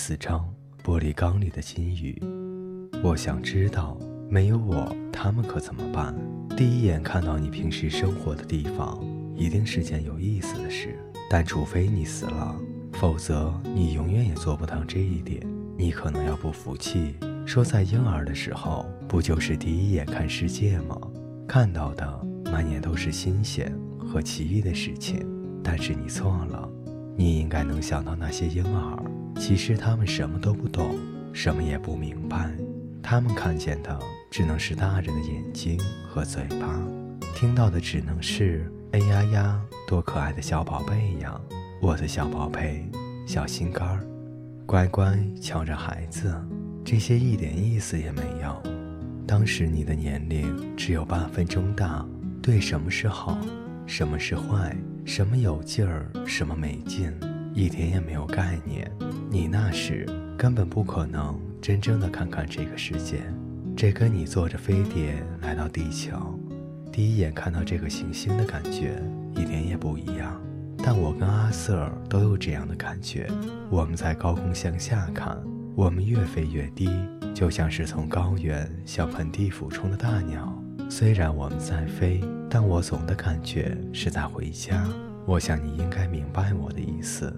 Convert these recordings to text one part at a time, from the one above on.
四章：玻璃缸里的金鱼。我想知道，没有我，他们可怎么办？第一眼看到你平时生活的地方，一定是件有意思的事。但除非你死了，否则你永远也做不到这一点。你可能要不服气，说在婴儿的时候，不就是第一眼看世界吗？看到的满眼都是新鲜和奇异的事情。但是你错了，你应该能想到那些婴儿，其实他们什么都不懂，什么也不明白。他们看见的只能是大人的眼睛和嘴巴，听到的只能是“哎呀呀，多可爱的小宝贝呀，我的小宝贝，小心肝儿，乖乖瞧着孩子”，这些一点意思也没有。当时你的年龄只有半分钟大，对什么是好，什么是坏，什么有劲儿，什么没劲，一点也没有概念。你那时根本不可能。真正的看看这个世界，这跟你坐着飞碟来到地球，第一眼看到这个行星的感觉一点也不一样。但我跟阿瑟尔都有这样的感觉。我们在高空向下看，我们越飞越低，就像是从高原向盆地俯冲的大鸟。虽然我们在飞，但我总的感觉是在回家。我想你应该明白我的意思。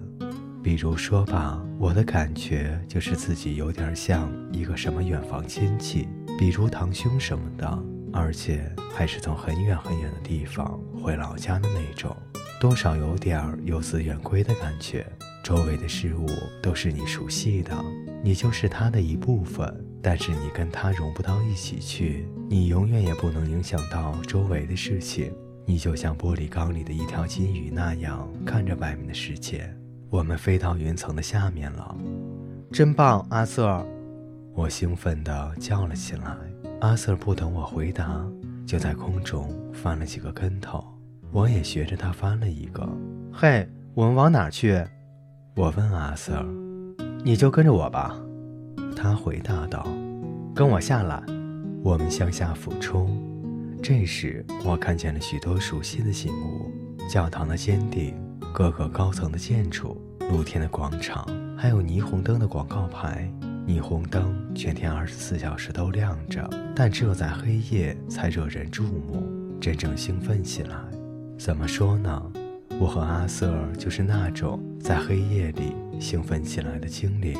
比如说吧，我的感觉就是自己有点像一个什么远房亲戚，比如堂兄什么的，而且还是从很远很远的地方回老家的那种，多少有点儿游子远归的感觉。周围的事物都是你熟悉的，你就是他的一部分，但是你跟他融不到一起去，你永远也不能影响到周围的事情。你就像玻璃缸里的一条金鱼那样，看着外面的世界。我们飞到云层的下面了，真棒，阿瑟！我兴奋地叫了起来。阿瑟不等我回答，就在空中翻了几个跟头，我也学着他翻了一个。嘿，我们往哪去？我问阿瑟。你就跟着我吧，他回答道。跟我下来。我们向下俯冲。这时，我看见了许多熟悉的景物：教堂的尖顶。各个高层的建筑、露天的广场，还有霓虹灯的广告牌。霓虹灯全天二十四小时都亮着，但只有在黑夜才惹人注目，真正兴奋起来。怎么说呢？我和阿瑟就是那种在黑夜里兴奋起来的精灵。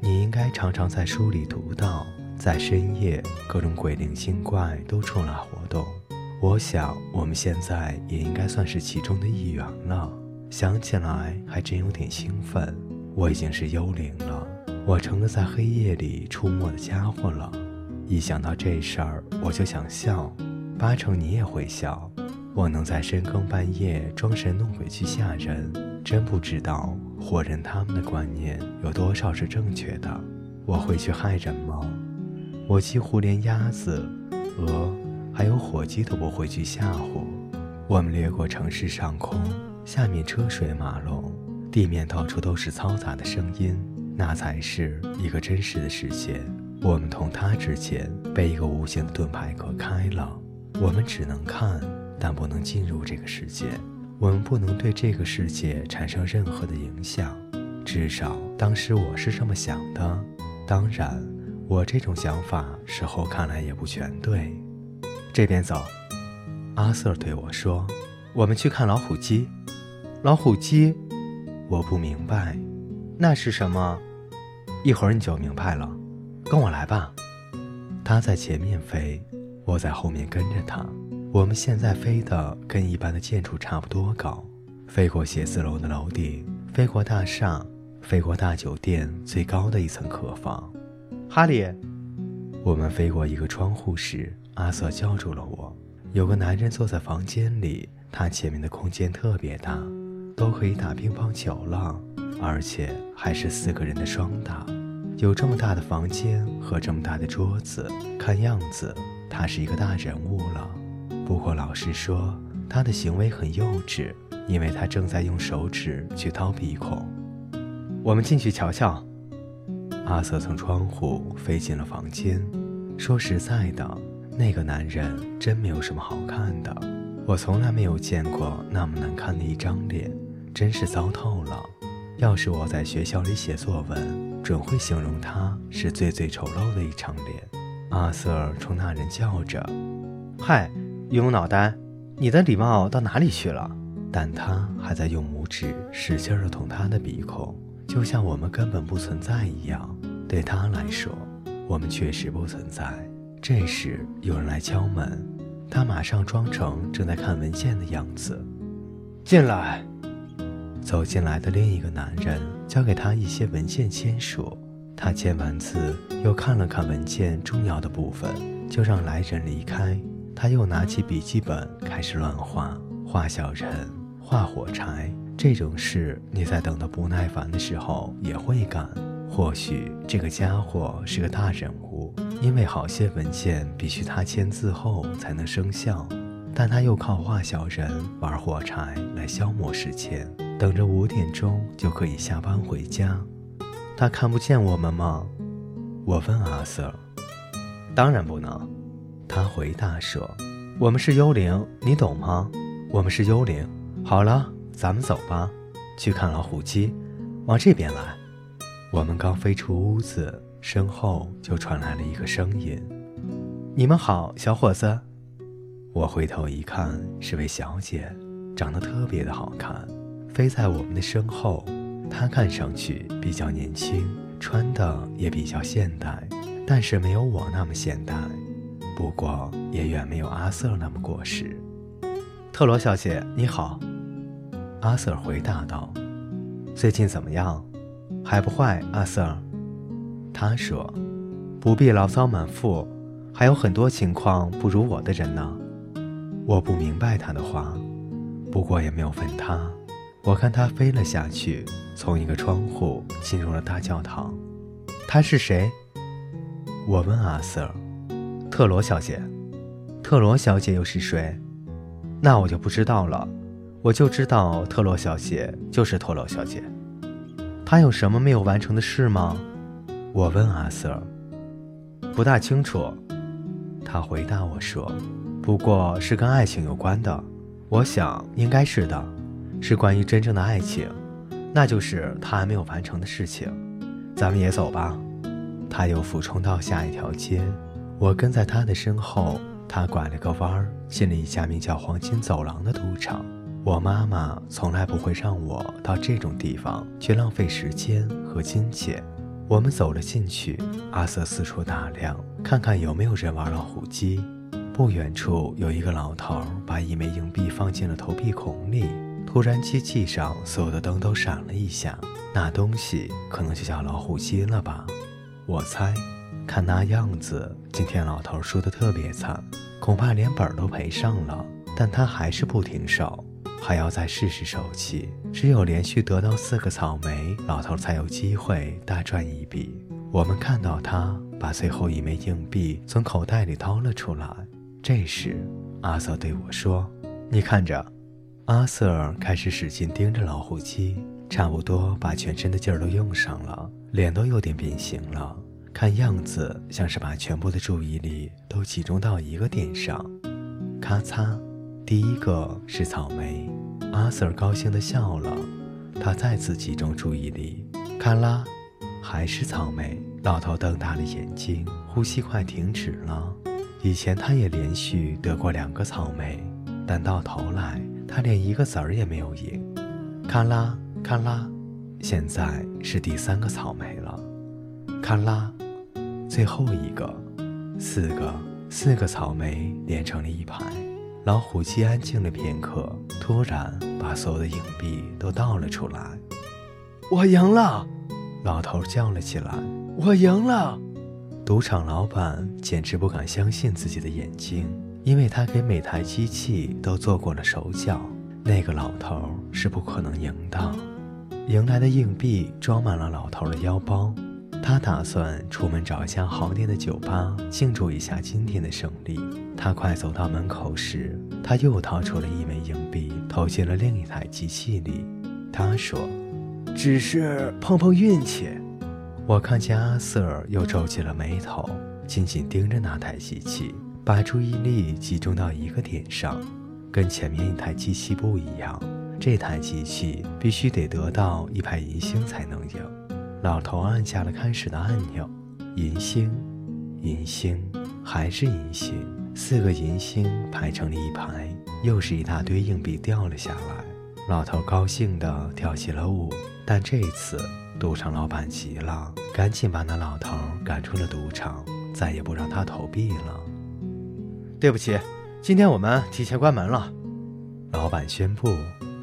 你应该常常在书里读到，在深夜，各种鬼灵精怪都出来活动。我想，我们现在也应该算是其中的一员了。想起来还真有点兴奋。我已经是幽灵了，我成了在黑夜里出没的家伙了。一想到这事儿，我就想笑。八成你也会笑。我能在深更半夜装神弄鬼去吓人，真不知道活人他们的观念有多少是正确的。我会去害人吗？我几乎连鸭子、鹅，还有火鸡都不会去吓唬。我们掠过城市上空。下面车水马龙，地面到处都是嘈杂的声音，那才是一个真实的世界。我们同它之间被一个无形的盾牌隔开了，我们只能看，但不能进入这个世界。我们不能对这个世界产生任何的影响，至少当时我是这么想的。当然，我这种想法事后看来也不全对。这边走，阿瑟对我说：“我们去看老虎机。”老虎机，我不明白，那是什么？一会儿你就明白了。跟我来吧。他在前面飞，我在后面跟着他。我们现在飞的跟一般的建筑差不多高，飞过写字楼的楼顶，飞过大厦，飞过大酒店最高的一层客房。哈利，我们飞过一个窗户时，阿瑟叫住了我。有个男人坐在房间里，他前面的空间特别大。都可以打乒乓球了，而且还是四个人的双打。有这么大的房间和这么大的桌子，看样子他是一个大人物了。不过老实说，他的行为很幼稚，因为他正在用手指去掏鼻孔。我们进去瞧瞧。阿瑟从窗户飞进了房间。说实在的，那个男人真没有什么好看的。我从来没有见过那么难看的一张脸。真是糟透了！要是我在学校里写作文，准会形容他是最最丑陋的一张脸。阿瑟冲那人叫着：“嗨，榆木脑袋，你的礼貌到哪里去了？”但他还在用拇指使劲地捅他的鼻孔，就像我们根本不存在一样。对他来说，我们确实不存在。这时有人来敲门，他马上装成正在看文件的样子，进来。走进来的另一个男人交给他一些文件签署，他签完字，又看了看文件重要的部分，就让来人离开。他又拿起笔记本开始乱画，画小人，画火柴。这种事你在等得不耐烦的时候也会干。或许这个家伙是个大人物，因为好些文件必须他签字后才能生效，但他又靠画小人、玩火柴来消磨时间。等着五点钟就可以下班回家，他看不见我们吗？我问阿 Sir。当然不能，他回答说：“我们是幽灵，你懂吗？我们是幽灵。好了，咱们走吧，去看老虎机。往这边来。”我们刚飞出屋子，身后就传来了一个声音：“你们好，小伙子。”我回头一看，是位小姐，长得特别的好看。飞在我们的身后，她看上去比较年轻，穿的也比较现代，但是没有我那么现代，不过也远没有阿瑟那么过时。特罗小姐，你好，阿瑟回答道：“最近怎么样？还不坏，阿瑟。”他说：“不必牢骚满腹，还有很多情况不如我的人呢。”我不明白他的话，不过也没有问他。我看他飞了下去，从一个窗户进入了大教堂。他是谁？我问阿瑟。特罗小姐。特罗小姐又是谁？那我就不知道了。我就知道特罗小姐就是特罗小姐。他有什么没有完成的事吗？我问阿瑟。不大清楚。他回答我说：“不过是跟爱情有关的。我想应该是的。”是关于真正的爱情，那就是他还没有完成的事情。咱们也走吧。他又俯冲到下一条街，我跟在他的身后。他拐了个弯儿，进了一家名叫“黄金走廊”的赌场。我妈妈从来不会让我到这种地方去浪费时间和金钱。我们走了进去，阿瑟四处打量，看看有没有人玩老虎机。不远处有一个老头把一枚硬币放进了投币孔里。突然，机器上所有的灯都闪了一下，那东西可能就叫老虎机了吧？我猜，看那样子，今天老头输得特别惨，恐怕连本都赔上了。但他还是不停手，还要再试试手气。只有连续得到四个草莓，老头才有机会大赚一笔。我们看到他把最后一枚硬币从口袋里掏了出来。这时，阿瑟对我说：“你看着。”阿瑟开始使劲盯着老虎机，差不多把全身的劲儿都用上了，脸都有点变形了，看样子像是把全部的注意力都集中到一个点上。咔嚓，第一个是草莓，阿 Sir 高兴地笑了。他再次集中注意力，看啦，还是草莓。老头瞪大了眼睛，呼吸快停止了。以前他也连续得过两个草莓，但到头来。他连一个子儿也没有赢，看啦看啦，现在是第三个草莓了，看啦，最后一个，四个四个草莓连成了一排。老虎机安静了片刻，突然把所有的硬币都倒了出来。我赢了！老头叫了起来。我赢了！赌场老板简直不敢相信自己的眼睛。因为他给每台机器都做过了手脚，那个老头是不可能赢的。赢来的硬币装满了老头的腰包，他打算出门找一家好点的酒吧庆祝一下今天的胜利。他快走到门口时，他又掏出了一枚硬币，投进了另一台机器里。他说：“只是碰碰运气。”我看见阿瑟又皱起了眉头，紧紧盯着那台机器。把注意力集中到一个点上，跟前面一台机器不一样。这台机器必须得得到一排银星才能赢。老头按下了开始的按钮，银星，银星，还是银星，四个银星排成了一排，又是一大堆硬币掉了下来。老头高兴地跳起了舞，但这次赌场老板急了，赶紧把那老头赶出了赌场，再也不让他投币了。对不起，今天我们提前关门了。老板宣布，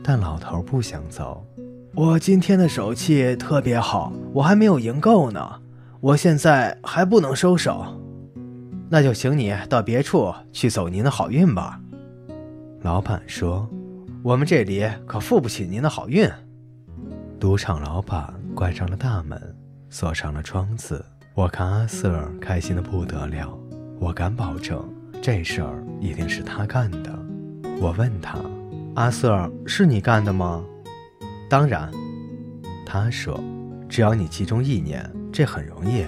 但老头不想走。我今天的手气特别好，我还没有赢够呢，我现在还不能收手。那就请你到别处去走您的好运吧。老板说：“我们这里可付不起您的好运。”赌场老板关上了大门，锁上了窗子。我看阿瑟开心的不得了，我敢保证，这事儿一定是他干的。我问他：“阿瑟，是你干的吗？”当然，他说：“只要你集中意念，这很容易。”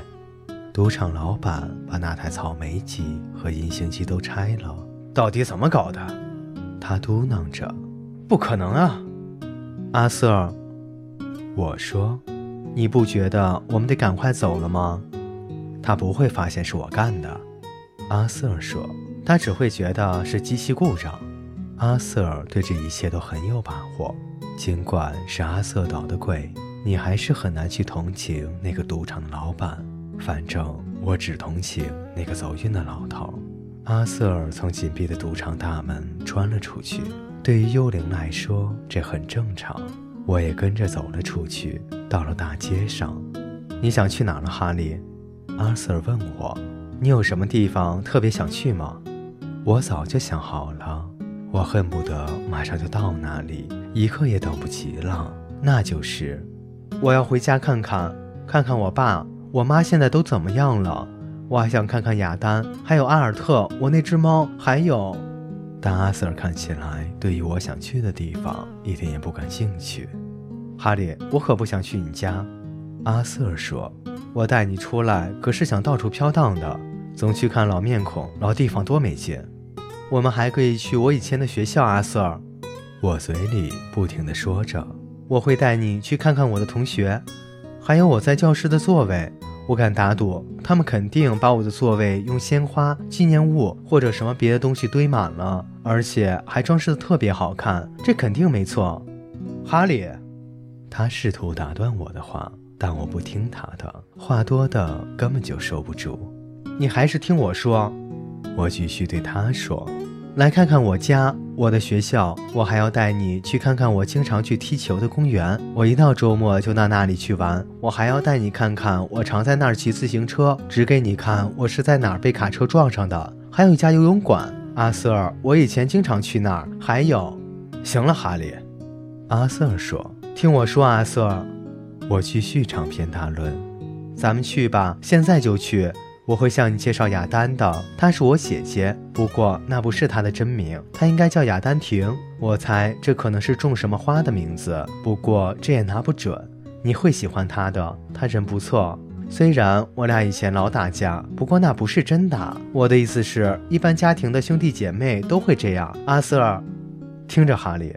赌场老板把那台草莓机和隐形机都拆了，到底怎么搞的？他嘟囔着：“不可能啊！”阿瑟，我说：“你不觉得我们得赶快走了吗？他不会发现是我干的。”阿瑟说：“他只会觉得是机器故障。”阿瑟对这一切都很有把握。尽管是阿瑟捣的鬼，你还是很难去同情那个赌场的老板。反正我只同情那个走运的老头。阿瑟尔从紧闭的赌场大门穿了出去。对于幽灵来说，这很正常。我也跟着走了出去，到了大街上。你想去哪了，哈利？阿瑟尔问我。你有什么地方特别想去吗？我早就想好了。我恨不得马上就到那里，一刻也等不及了。那就是，我要回家看看，看看我爸、我妈现在都怎么样了。我还想看看雅丹，还有阿尔特，我那只猫，还有……但阿瑟看起来对于我想去的地方一点也不感兴趣。哈利，我可不想去你家。阿瑟说：“我带你出来，可是想到处飘荡的，总去看老面孔、老地方，多没劲。”我们还可以去我以前的学校，阿瑟尔。我嘴里不停地说着：“我会带你去看看我的同学，还有我在教室的座位。我敢打赌，他们肯定把我的座位用鲜花、纪念物或者什么别的东西堆满了，而且还装饰的特别好看。这肯定没错。”哈利，他试图打断我的话，但我不听他的，话多的根本就收不住。你还是听我说。我继续对他说：“来看看我家，我的学校，我还要带你去看看我经常去踢球的公园。我一到周末就到那里去玩。我还要带你看看我常在那儿骑自行车，指给你看我是在哪儿被卡车撞上的。还有一家游泳馆，阿瑟尔，我以前经常去那儿。还有，行了，哈利。”阿瑟尔说：“听我说，阿瑟尔。”我继续长篇大论：“咱们去吧，现在就去。”我会向你介绍亚丹的，她是我姐姐，不过那不是他的真名，他应该叫亚丹婷。我猜这可能是种什么花的名字，不过这也拿不准。你会喜欢他的，他人不错。虽然我俩以前老打架，不过那不是真的。我的意思是，一般家庭的兄弟姐妹都会这样。阿瑟尔，听着，哈利，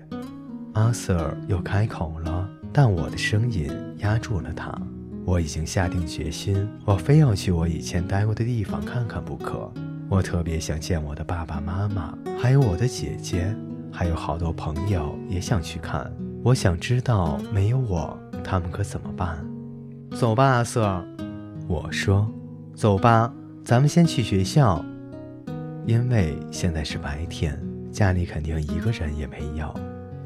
阿瑟尔又开口了，但我的声音压住了他。我已经下定决心，我非要去我以前待过的地方看看不可。我特别想见我的爸爸妈妈，还有我的姐姐，还有好多朋友也想去看。我想知道没有我，他们可怎么办？走吧，阿瑟。我说：“走吧，咱们先去学校，因为现在是白天，家里肯定一个人也没有。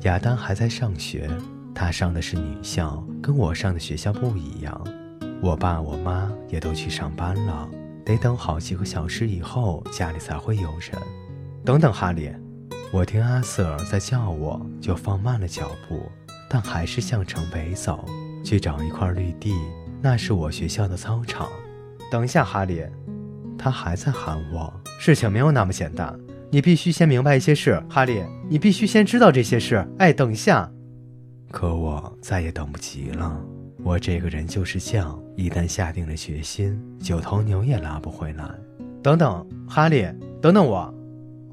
亚当还在上学。”他上的是女校，跟我上的学校不一样。我爸我妈也都去上班了，得等好几个小时以后家里才会有人。等等，哈利，我听阿瑟在叫我，就放慢了脚步，但还是向城北走，去找一块绿地，那是我学校的操场。等一下，哈利，他还在喊我。事情没有那么简单，你必须先明白一些事，哈利，你必须先知道这些事。哎，等一下。可我再也等不及了。我这个人就是犟，一旦下定了决心，九头牛也拉不回来。等等，哈利，等等我！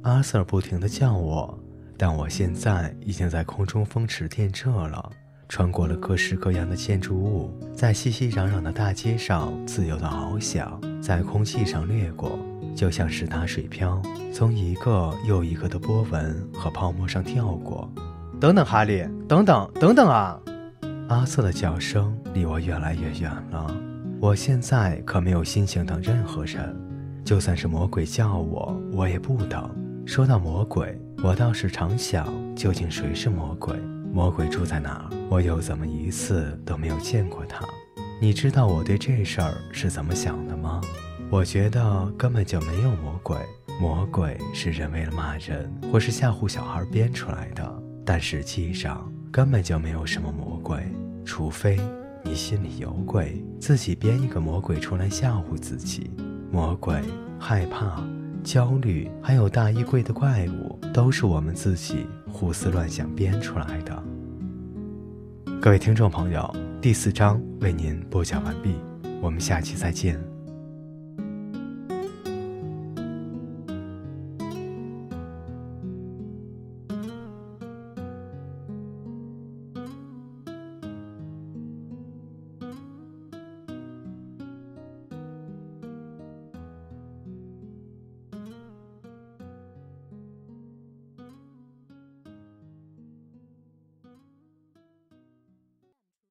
阿瑟不停地叫我，但我现在已经在空中风驰电掣了，穿过了各式各样的建筑物，在熙熙攘攘的大街上自由的翱翔，在空气上掠过，就像是打水漂，从一个又一个的波纹和泡沫上跳过。等等，哈利，等等，等等啊！阿瑟的叫声离我越来越远了。我现在可没有心情等任何人，就算是魔鬼叫我，我也不等。说到魔鬼。我倒是常想，究竟谁是魔鬼？魔鬼住在哪儿？我又怎么一次都没有见过他？你知道我对这事儿是怎么想的吗？我觉得根本就没有魔鬼，魔鬼是人为了骂人或是吓唬小孩编出来的。但实际上根本就没有什么魔鬼，除非你心里有鬼，自己编一个魔鬼出来吓唬自己。魔鬼害怕。焦虑，还有大衣柜的怪物，都是我们自己胡思乱想编出来的。各位听众朋友，第四章为您播讲完毕，我们下期再见。